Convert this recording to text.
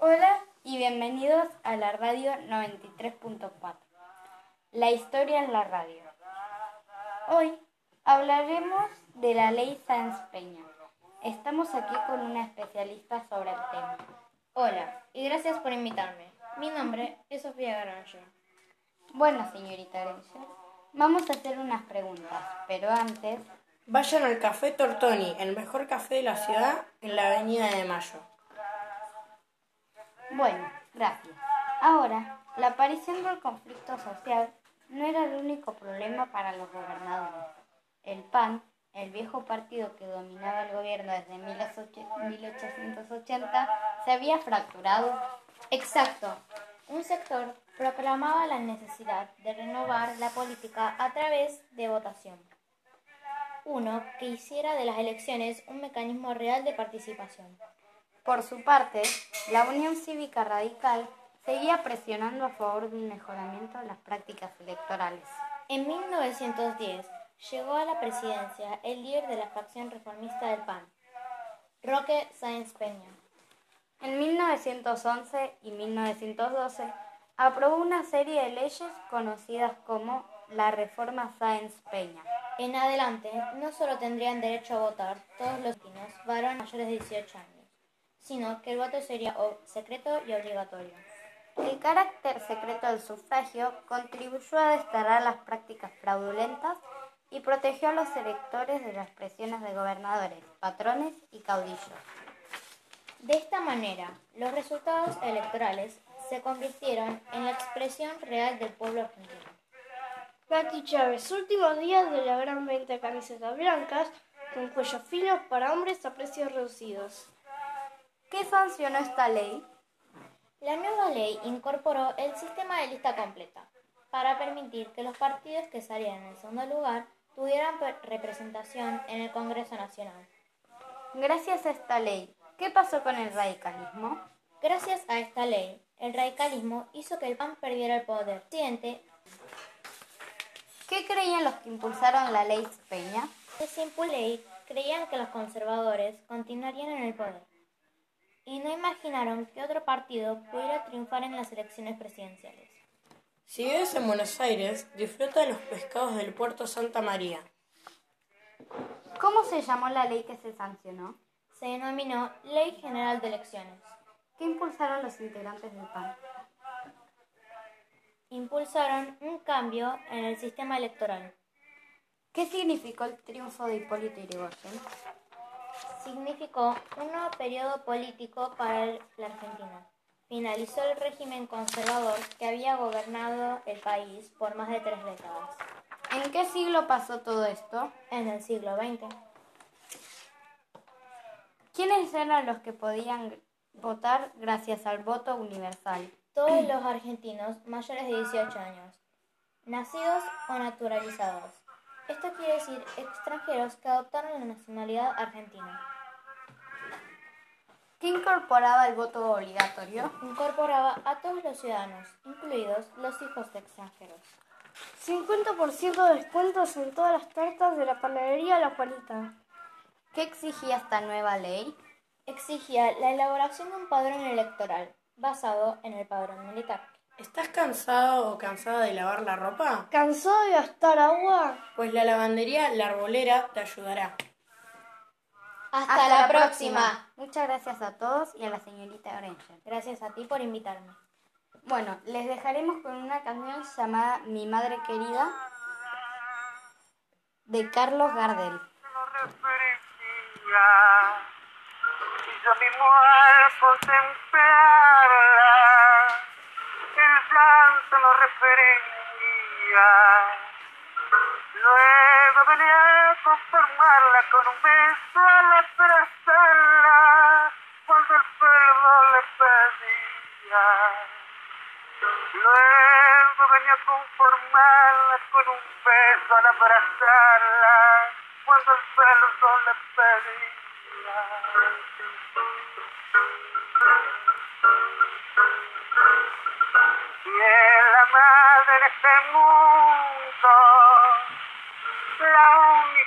Hola y bienvenidos a la radio 93.4. La historia en la radio. Hoy hablaremos de la ley Sáenz Peña. Estamos aquí con una especialista sobre el tema. Hola y gracias por invitarme. Mi nombre es Sofía Garanger. Bueno, señorita Granger, vamos a hacer unas preguntas, pero antes... Vayan al Café Tortoni, el mejor café de la ciudad, en la Avenida de Mayo. Bueno, gracias. Ahora, la aparición del conflicto social no era el único problema para los gobernadores. El PAN, el viejo partido que dominaba el gobierno desde 1880, se había fracturado. Exacto. Un sector proclamaba la necesidad de renovar la política a través de votación. Uno que hiciera de las elecciones un mecanismo real de participación. Por su parte, la Unión Cívica Radical seguía presionando a favor de un mejoramiento de las prácticas electorales. En 1910 llegó a la presidencia el líder de la facción reformista del PAN, Roque Sáenz Peña. En 1911 y 1912 aprobó una serie de leyes conocidas como la Reforma Sáenz Peña. En adelante, no solo tendrían derecho a votar todos los latinos varones mayores de 18 años, sino que el voto sería secreto y obligatorio. El carácter secreto del sufragio contribuyó a desterrar las prácticas fraudulentas y protegió a los electores de las presiones de gobernadores, patrones y caudillos. De esta manera, los resultados electorales se convirtieron en la expresión real del pueblo argentino. Katy Chávez, últimos días de la gran venta de camisetas blancas con cuellos finos para hombres a precios reducidos. ¿Qué sancionó esta ley? La nueva ley incorporó el sistema de lista completa para permitir que los partidos que salieran en segundo lugar tuvieran representación en el Congreso Nacional. Gracias a esta ley, ¿qué pasó con el radicalismo? Gracias a esta ley, el radicalismo hizo que el PAN perdiera el poder. Siguiente. ¿Qué creían los que impulsaron la ley Peña? Esa ley creían que los conservadores continuarían en el poder y no imaginaron que otro partido pudiera triunfar en las elecciones presidenciales. Si vives en Buenos Aires, disfruta de los pescados del puerto Santa María. ¿Cómo se llamó la ley que se sancionó? Se denominó Ley General de Elecciones. ¿Qué impulsaron los integrantes del PAN? Impulsaron un cambio en el sistema electoral. ¿Qué significó el triunfo de Hipólito Yrigoyen? Significó un nuevo periodo político para la Argentina. Finalizó el régimen conservador que había gobernado el país por más de tres décadas. ¿En qué siglo pasó todo esto? En el siglo XX. ¿Quiénes eran los que podían votar gracias al voto universal? Todos los argentinos mayores de 18 años, nacidos o naturalizados. Esto quiere decir extranjeros que adoptaron la nacionalidad argentina. ¿Qué incorporaba el voto obligatorio? Incorporaba a todos los ciudadanos, incluidos los hijos de extranjeros. 50% de descuentos en todas las tartas de la panadería La Juanita. ¿Qué exigía esta nueva ley? Exigía la elaboración de un padrón electoral basado en el padrón militar. ¿Estás cansado o cansada de lavar la ropa? ¿Cansado de gastar agua? Pues la lavandería La Arbolera te ayudará. Hasta, la, próxima. Muchas gracias a todos y a la señorita Granger. Gracias a ti por invitarme. Bueno, les dejaremos con una canción llamada Mi Madre Querida de Carlos Gardel. Hizo mismo al contemplarla, lo refería. Luego venía a conformarla con un beso al abrazarla, cuando el perdón le pedía. Luego venía a conformarla con un beso al abrazarla, cuando el perdón le pedía. Este mundo, la